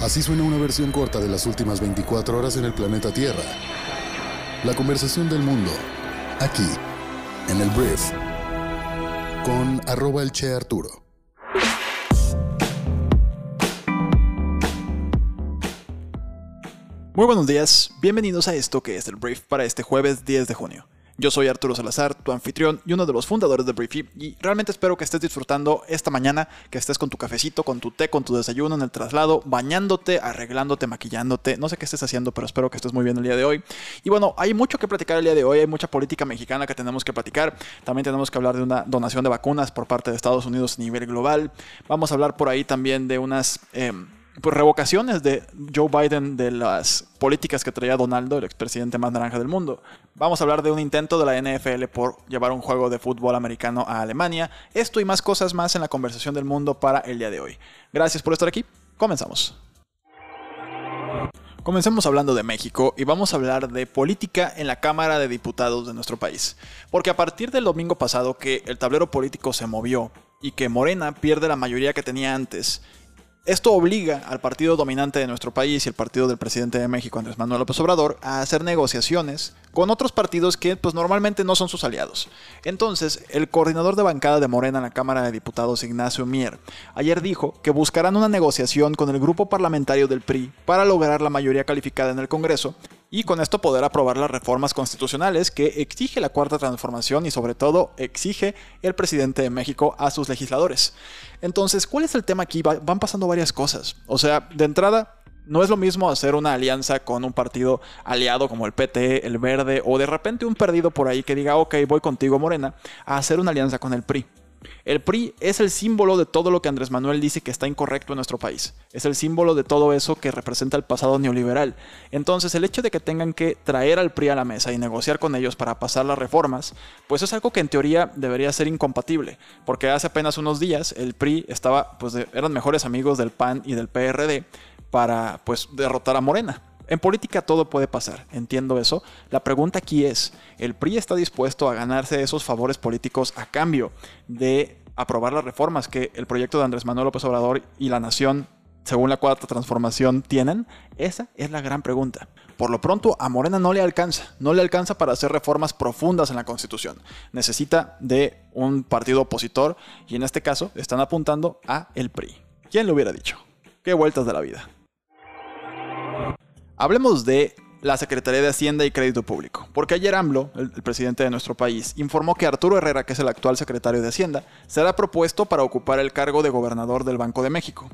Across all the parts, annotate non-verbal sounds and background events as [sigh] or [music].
Así suena una versión corta de las últimas 24 horas en el planeta Tierra. La conversación del mundo, aquí, en el Brief, con arroba el Che Arturo. Muy buenos días, bienvenidos a esto que es el Brief para este jueves 10 de junio. Yo soy Arturo Salazar, tu anfitrión y uno de los fundadores de Briefy, y realmente espero que estés disfrutando esta mañana, que estés con tu cafecito, con tu té, con tu desayuno en el traslado, bañándote, arreglándote, maquillándote, no sé qué estés haciendo, pero espero que estés muy bien el día de hoy. Y bueno, hay mucho que platicar el día de hoy, hay mucha política mexicana que tenemos que platicar, también tenemos que hablar de una donación de vacunas por parte de Estados Unidos a nivel global, vamos a hablar por ahí también de unas... Em, pues, revocaciones de Joe Biden de las políticas que traía Donaldo, el expresidente más naranja del mundo. Vamos a hablar de un intento de la NFL por llevar un juego de fútbol americano a Alemania. Esto y más cosas más en la conversación del mundo para el día de hoy. Gracias por estar aquí. Comenzamos. Comencemos hablando de México y vamos a hablar de política en la Cámara de Diputados de nuestro país. Porque a partir del domingo pasado que el tablero político se movió y que Morena pierde la mayoría que tenía antes esto obliga al partido dominante de nuestro país y el partido del presidente de México, Andrés Manuel López Obrador, a hacer negociaciones con otros partidos que pues normalmente no son sus aliados. Entonces, el coordinador de bancada de Morena en la Cámara de Diputados, Ignacio Mier, ayer dijo que buscarán una negociación con el grupo parlamentario del PRI para lograr la mayoría calificada en el Congreso y con esto poder aprobar las reformas constitucionales que exige la cuarta transformación y sobre todo exige el presidente de México a sus legisladores. Entonces, ¿cuál es el tema aquí? Van pasando varias cosas. O sea, de entrada, no es lo mismo hacer una alianza con un partido aliado como el PT, el Verde, o de repente un perdido por ahí que diga, ok, voy contigo Morena, a hacer una alianza con el PRI. El PRI es el símbolo de todo lo que Andrés Manuel dice que está incorrecto en nuestro país. Es el símbolo de todo eso que representa el pasado neoliberal. Entonces, el hecho de que tengan que traer al PRI a la mesa y negociar con ellos para pasar las reformas, pues es algo que en teoría debería ser incompatible, porque hace apenas unos días el PRI estaba, pues eran mejores amigos del PAN y del PRD para, pues, derrotar a Morena. En política todo puede pasar, entiendo eso. La pregunta aquí es, ¿el PRI está dispuesto a ganarse esos favores políticos a cambio de aprobar las reformas que el proyecto de Andrés Manuel López Obrador y la nación, según la cuarta transformación, tienen? Esa es la gran pregunta. Por lo pronto, a Morena no le alcanza, no le alcanza para hacer reformas profundas en la Constitución. Necesita de un partido opositor y en este caso están apuntando a el PRI. ¿Quién lo hubiera dicho? Qué vueltas de la vida. Hablemos de la Secretaría de Hacienda y Crédito Público, porque ayer AMLO, el, presidente de nuestro país, informó que Arturo Herrera, que es el actual secretario de Hacienda, será propuesto para ocupar el cargo de gobernador del Banco de México.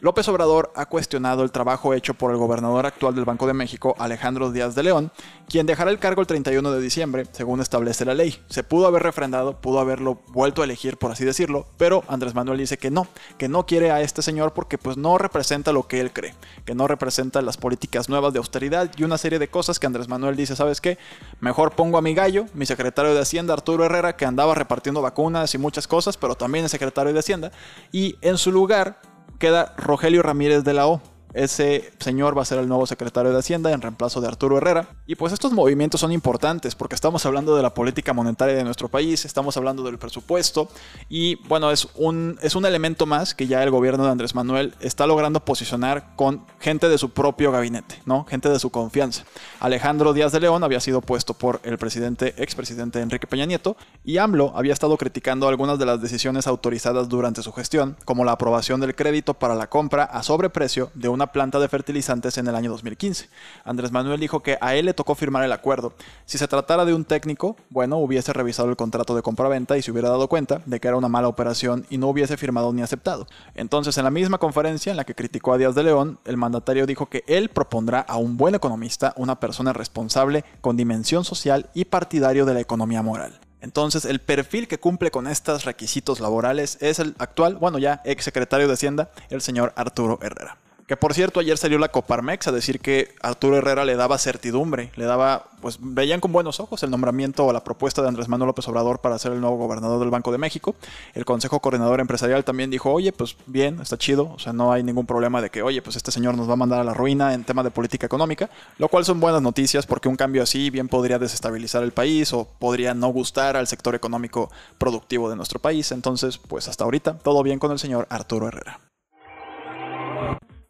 López Obrador ha cuestionado el trabajo hecho por el gobernador actual del Banco de México, Alejandro Díaz de León, quien dejará el cargo el 31 de diciembre, según establece la ley. Se pudo haber refrendado, pudo haberlo vuelto a elegir, por así decirlo, pero Andrés Manuel dice que no, que no quiere a este señor porque pues no representa lo que él cree, que no representa las políticas nuevas de austeridad y una serie de cosas que Andrés Manuel dice, ¿sabes qué? Mejor pongo a mi gallo, mi secretario de Hacienda, Arturo Herrera, que andaba repartiendo vacunas y muchas cosas, pero también es secretario de Hacienda, y en su lugar queda Rogelio Ramírez de la O. Ese señor va a ser el nuevo secretario de Hacienda en reemplazo de Arturo Herrera. Y pues estos movimientos son importantes porque estamos hablando de la política monetaria de nuestro país, estamos hablando del presupuesto y bueno, es un, es un elemento más que ya el gobierno de Andrés Manuel está logrando posicionar con gente de su propio gabinete, ¿no? Gente de su confianza. Alejandro Díaz de León había sido puesto por el presidente, expresidente Enrique Peña Nieto y AMLO había estado criticando algunas de las decisiones autorizadas durante su gestión, como la aprobación del crédito para la compra a sobreprecio de un una planta de fertilizantes en el año 2015. Andrés Manuel dijo que a él le tocó firmar el acuerdo. Si se tratara de un técnico, bueno, hubiese revisado el contrato de compra-venta y se hubiera dado cuenta de que era una mala operación y no hubiese firmado ni aceptado. Entonces, en la misma conferencia en la que criticó a Díaz de León, el mandatario dijo que él propondrá a un buen economista, una persona responsable, con dimensión social y partidario de la economía moral. Entonces, el perfil que cumple con estos requisitos laborales es el actual, bueno, ya ex secretario de Hacienda, el señor Arturo Herrera. Que por cierto, ayer salió la Coparmex a decir que Arturo Herrera le daba certidumbre, le daba, pues veían con buenos ojos el nombramiento o la propuesta de Andrés Manuel López Obrador para ser el nuevo gobernador del Banco de México. El Consejo Coordinador Empresarial también dijo, oye, pues bien, está chido, o sea, no hay ningún problema de que, oye, pues este señor nos va a mandar a la ruina en tema de política económica, lo cual son buenas noticias porque un cambio así bien podría desestabilizar el país o podría no gustar al sector económico productivo de nuestro país. Entonces, pues hasta ahorita, todo bien con el señor Arturo Herrera.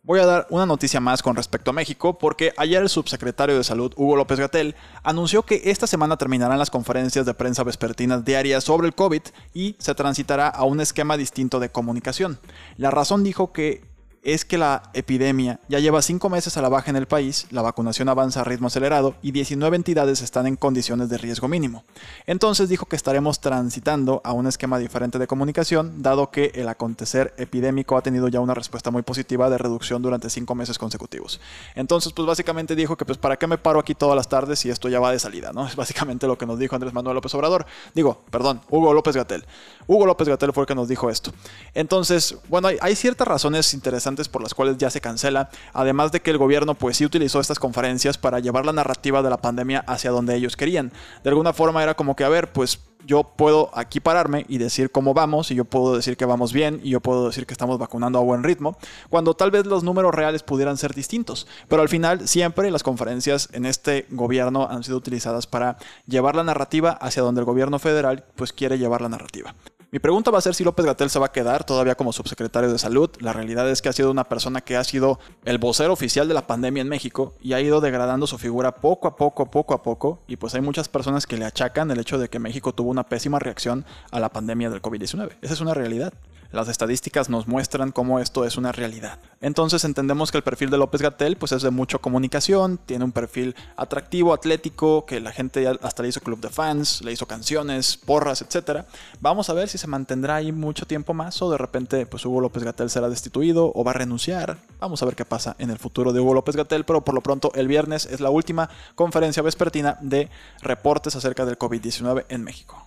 Voy a dar una noticia más con respecto a México porque ayer el subsecretario de Salud, Hugo López Gatel, anunció que esta semana terminarán las conferencias de prensa vespertinas diarias sobre el COVID y se transitará a un esquema distinto de comunicación. La razón dijo que es que la epidemia ya lleva cinco meses a la baja en el país, la vacunación avanza a ritmo acelerado y 19 entidades están en condiciones de riesgo mínimo. Entonces dijo que estaremos transitando a un esquema diferente de comunicación, dado que el acontecer epidémico ha tenido ya una respuesta muy positiva de reducción durante cinco meses consecutivos. Entonces, pues básicamente dijo que pues para qué me paro aquí todas las tardes si esto ya va de salida, ¿no? [laughs] Es básicamente lo que nos dijo Andrés Manuel López Obrador. Digo, perdón, Hugo López Gatel. Hugo López Gatel fue el que nos dijo esto. Entonces, bueno, hay, hay ciertas razones interesantes por las cuales ya se cancela, además de que el gobierno pues sí utilizó estas conferencias para llevar la narrativa de la pandemia hacia donde ellos querían. De alguna forma era como que, a ver, pues yo puedo aquí pararme y decir cómo vamos, y yo puedo decir que vamos bien, y yo puedo decir que estamos vacunando a buen ritmo, cuando tal vez los números reales pudieran ser distintos. Pero al final, siempre las conferencias en este gobierno han sido utilizadas para llevar la narrativa hacia donde el gobierno federal pues quiere llevar la narrativa. Mi pregunta va a ser si López Gatel se va a quedar todavía como subsecretario de salud. La realidad es que ha sido una persona que ha sido el vocero oficial de la pandemia en México y ha ido degradando su figura poco a poco, poco a poco. Y pues hay muchas personas que le achacan el hecho de que México tuvo una pésima reacción a la pandemia del COVID-19. Esa es una realidad. Las estadísticas nos muestran cómo esto es una realidad. Entonces entendemos que el perfil de López Gatel pues es de mucha comunicación, tiene un perfil atractivo, atlético, que la gente hasta le hizo club de fans, le hizo canciones, porras, etc. Vamos a ver si se mantendrá ahí mucho tiempo más o de repente pues Hugo López Gatel será destituido o va a renunciar. Vamos a ver qué pasa en el futuro de Hugo López Gatel, pero por lo pronto el viernes es la última conferencia vespertina de reportes acerca del COVID-19 en México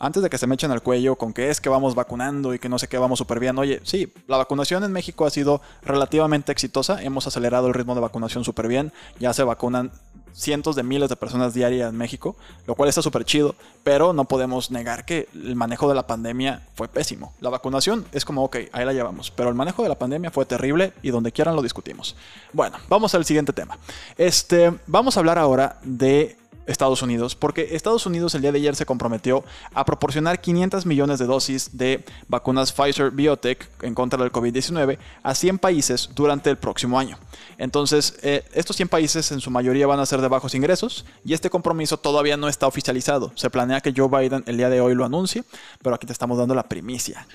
antes de que se me echen al cuello con que es que vamos vacunando y que no sé qué vamos súper bien. Oye, sí, la vacunación en México ha sido relativamente exitosa. Hemos acelerado el ritmo de vacunación súper bien. Ya se vacunan cientos de miles de personas diarias en México, lo cual está súper chido, pero no podemos negar que el manejo de la pandemia fue pésimo. La vacunación es como, ok, ahí la llevamos, pero el manejo de la pandemia fue terrible y donde quieran lo discutimos. Bueno, vamos al siguiente tema. Este, vamos a hablar ahora de Estados Unidos, porque Estados Unidos el día de ayer se comprometió a proporcionar 500 millones de dosis de vacunas Pfizer Biotech en contra del COVID-19 a 100 países durante el próximo año. Entonces, eh, estos 100 países en su mayoría van a ser de bajos ingresos y este compromiso todavía no está oficializado. Se planea que Joe Biden el día de hoy lo anuncie, pero aquí te estamos dando la primicia.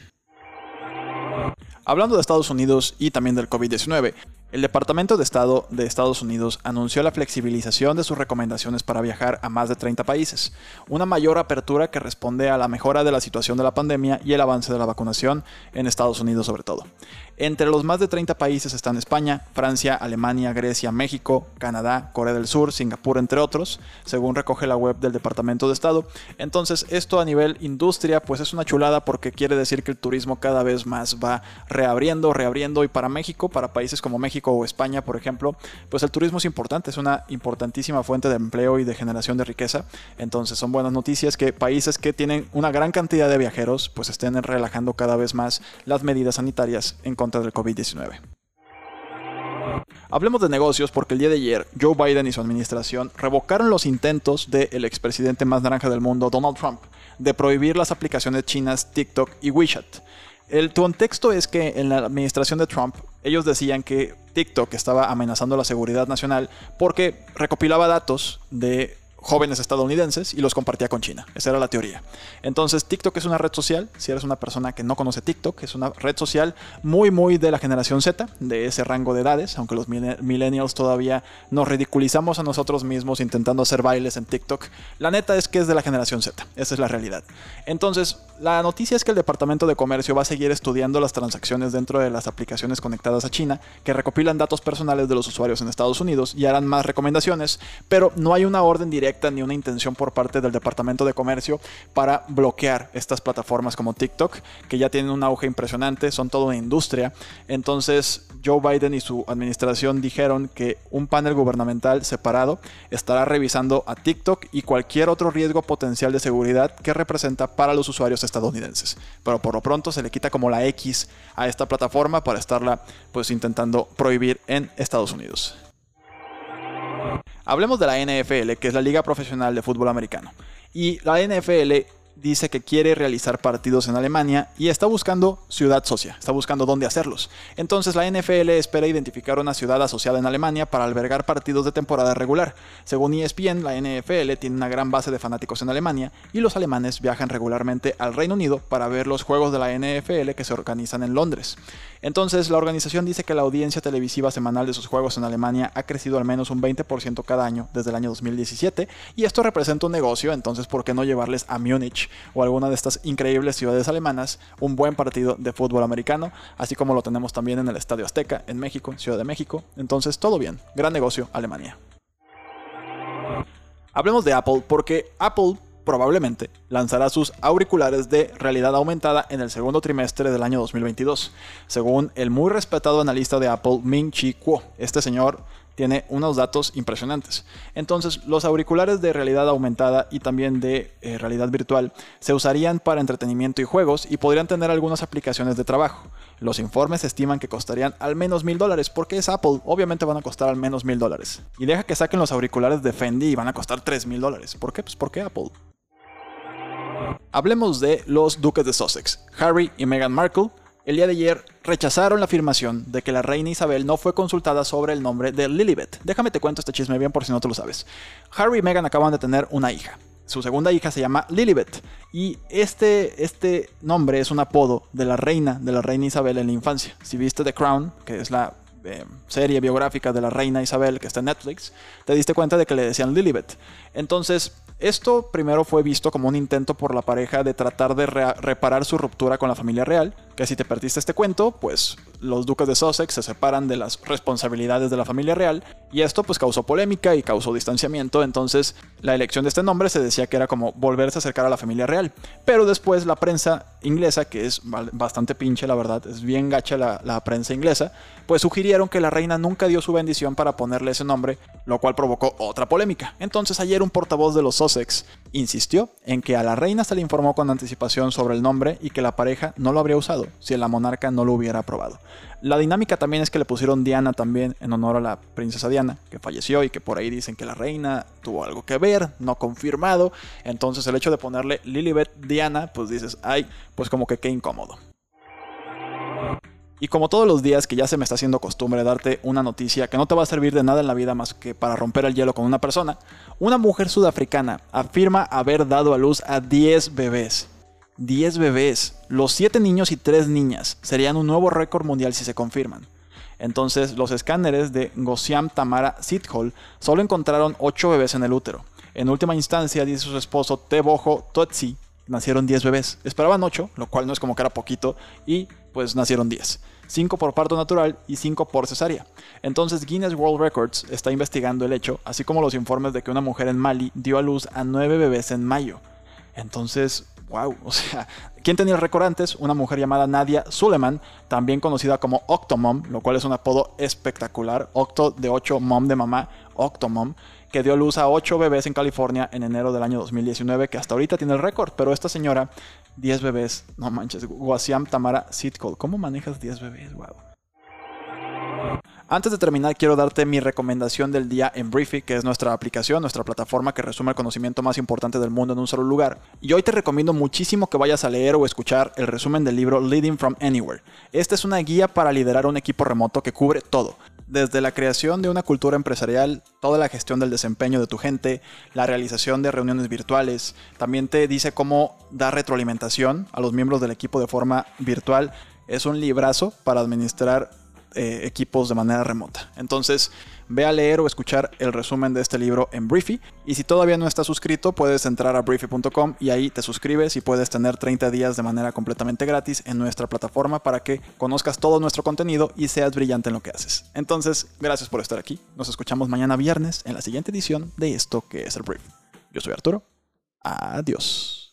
Hablando de Estados Unidos y también del COVID-19, el Departamento de Estado de Estados Unidos anunció la flexibilización de sus recomendaciones para viajar a más de 30 países, una mayor apertura que responde a la mejora de la situación de la pandemia y el avance de la vacunación en Estados Unidos sobre todo. Entre los más de 30 países están España, Francia, Alemania, Grecia, México, Canadá, Corea del Sur, Singapur, entre otros, según recoge la web del Departamento de Estado. Entonces, esto a nivel industria, pues es una chulada porque quiere decir que el turismo cada vez más va reabriendo, reabriendo y para México, para países como México, o España, por ejemplo, pues el turismo es importante, es una importantísima fuente de empleo y de generación de riqueza. Entonces son buenas noticias que países que tienen una gran cantidad de viajeros pues estén relajando cada vez más las medidas sanitarias en contra del COVID-19. Hablemos de negocios porque el día de ayer Joe Biden y su administración revocaron los intentos del expresidente más naranja del mundo, Donald Trump, de prohibir las aplicaciones chinas TikTok y WeChat. El contexto es que en la administración de Trump ellos decían que TikTok estaba amenazando la seguridad nacional porque recopilaba datos de jóvenes estadounidenses y los compartía con China. Esa era la teoría. Entonces, TikTok es una red social. Si eres una persona que no conoce TikTok, es una red social muy, muy de la generación Z, de ese rango de edades, aunque los millennials todavía nos ridiculizamos a nosotros mismos intentando hacer bailes en TikTok. La neta es que es de la generación Z. Esa es la realidad. Entonces, la noticia es que el Departamento de Comercio va a seguir estudiando las transacciones dentro de las aplicaciones conectadas a China, que recopilan datos personales de los usuarios en Estados Unidos y harán más recomendaciones, pero no hay una orden directa ni una intención por parte del Departamento de Comercio para bloquear estas plataformas como TikTok, que ya tienen un auge impresionante, son toda una industria. Entonces, Joe Biden y su administración dijeron que un panel gubernamental separado estará revisando a TikTok y cualquier otro riesgo potencial de seguridad que representa para los usuarios estadounidenses. Pero por lo pronto se le quita como la X a esta plataforma para estarla pues intentando prohibir en Estados Unidos. Hablemos de la NFL, que es la Liga Profesional de Fútbol Americano. Y la NFL dice que quiere realizar partidos en Alemania y está buscando ciudad socia, está buscando dónde hacerlos. Entonces la NFL espera identificar una ciudad asociada en Alemania para albergar partidos de temporada regular. Según ESPN, la NFL tiene una gran base de fanáticos en Alemania y los alemanes viajan regularmente al Reino Unido para ver los juegos de la NFL que se organizan en Londres. Entonces la organización dice que la audiencia televisiva semanal de sus juegos en Alemania ha crecido al menos un 20% cada año desde el año 2017 y esto representa un negocio, entonces ¿por qué no llevarles a Múnich o alguna de estas increíbles ciudades alemanas un buen partido de fútbol americano, así como lo tenemos también en el Estadio Azteca en México, Ciudad de México. Entonces, todo bien, gran negocio Alemania. Hablemos de Apple porque Apple probablemente lanzará sus auriculares de realidad aumentada en el segundo trimestre del año 2022, según el muy respetado analista de Apple Ming Chi Kuo. Este señor tiene unos datos impresionantes. Entonces, los auriculares de realidad aumentada y también de eh, realidad virtual se usarían para entretenimiento y juegos y podrían tener algunas aplicaciones de trabajo. Los informes estiman que costarían al menos mil dólares, porque es Apple, obviamente van a costar al menos mil dólares. Y deja que saquen los auriculares de Fendi y van a costar tres mil dólares. ¿Por qué? Pues porque Apple. Hablemos de los duques de Sussex, Harry y Meghan Markle, el día de ayer rechazaron la afirmación de que la reina Isabel no fue consultada sobre el nombre de Lilibet. Déjame te cuento este chisme bien por si no te lo sabes. Harry y Meghan acaban de tener una hija. Su segunda hija se llama Lilibet y este, este nombre es un apodo de la reina, de la reina Isabel en la infancia. Si viste The Crown, que es la eh, serie biográfica de la reina Isabel que está en Netflix, te diste cuenta de que le decían Lilibet. Entonces, esto primero fue visto como un intento por la pareja de tratar de reparar su ruptura con la familia real, que si te perdiste este cuento, pues los duques de Sussex se separan de las responsabilidades de la familia real y esto pues causó polémica y causó distanciamiento, entonces la elección de este nombre se decía que era como volverse a acercar a la familia real, pero después la prensa inglesa, que es bastante pinche la verdad, es bien gacha la, la prensa inglesa, pues sugirieron que la reina nunca dio su bendición para ponerle ese nombre, lo cual provocó otra polémica. Entonces ayer un portavoz de los Sussex insistió en que a la reina se le informó con anticipación sobre el nombre y que la pareja no lo habría usado si la monarca no lo hubiera aprobado. La dinámica también es que le pusieron Diana también en honor a la princesa Diana, que falleció y que por ahí dicen que la reina tuvo algo que ver, no confirmado. Entonces el hecho de ponerle Lilibet Diana, pues dices, ay, pues como que qué incómodo. Y como todos los días que ya se me está haciendo costumbre darte una noticia que no te va a servir de nada en la vida más que para romper el hielo con una persona, una mujer sudafricana afirma haber dado a luz a 10 bebés. 10 bebés, los 7 niños y 3 niñas, serían un nuevo récord mundial si se confirman. Entonces, los escáneres de Gosiam Tamara Sithol solo encontraron 8 bebés en el útero. En última instancia, dice su esposo Tebojo Totsi, nacieron 10 bebés. Esperaban 8, lo cual no es como que era poquito, y pues nacieron 10. 5 por parto natural y 5 por cesárea. Entonces Guinness World Records está investigando el hecho, así como los informes de que una mujer en Mali dio a luz a 9 bebés en mayo. Entonces, wow, o sea, ¿quién tenía el récord antes? Una mujer llamada Nadia Suleiman, también conocida como Octomom, lo cual es un apodo espectacular, Octo de 8, mom de mamá, Octomom, que dio luz a 8 bebés en California en enero del año 2019, que hasta ahorita tiene el récord, pero esta señora, 10 bebés, no manches, Guasiam Tamara Sitcol, ¿cómo manejas 10 bebés? Wow. Antes de terminar, quiero darte mi recomendación del día en Briefy, que es nuestra aplicación, nuestra plataforma que resume el conocimiento más importante del mundo en un solo lugar. Y hoy te recomiendo muchísimo que vayas a leer o escuchar el resumen del libro Leading from Anywhere. Esta es una guía para liderar un equipo remoto que cubre todo. Desde la creación de una cultura empresarial, toda la gestión del desempeño de tu gente, la realización de reuniones virtuales, también te dice cómo dar retroalimentación a los miembros del equipo de forma virtual. Es un librazo para administrar eh, equipos de manera remota. Entonces, ve a leer o escuchar el resumen de este libro en Briefy. Y si todavía no estás suscrito, puedes entrar a briefy.com y ahí te suscribes y puedes tener 30 días de manera completamente gratis en nuestra plataforma para que conozcas todo nuestro contenido y seas brillante en lo que haces. Entonces, gracias por estar aquí. Nos escuchamos mañana viernes en la siguiente edición de esto que es el Brief. Yo soy Arturo. Adiós.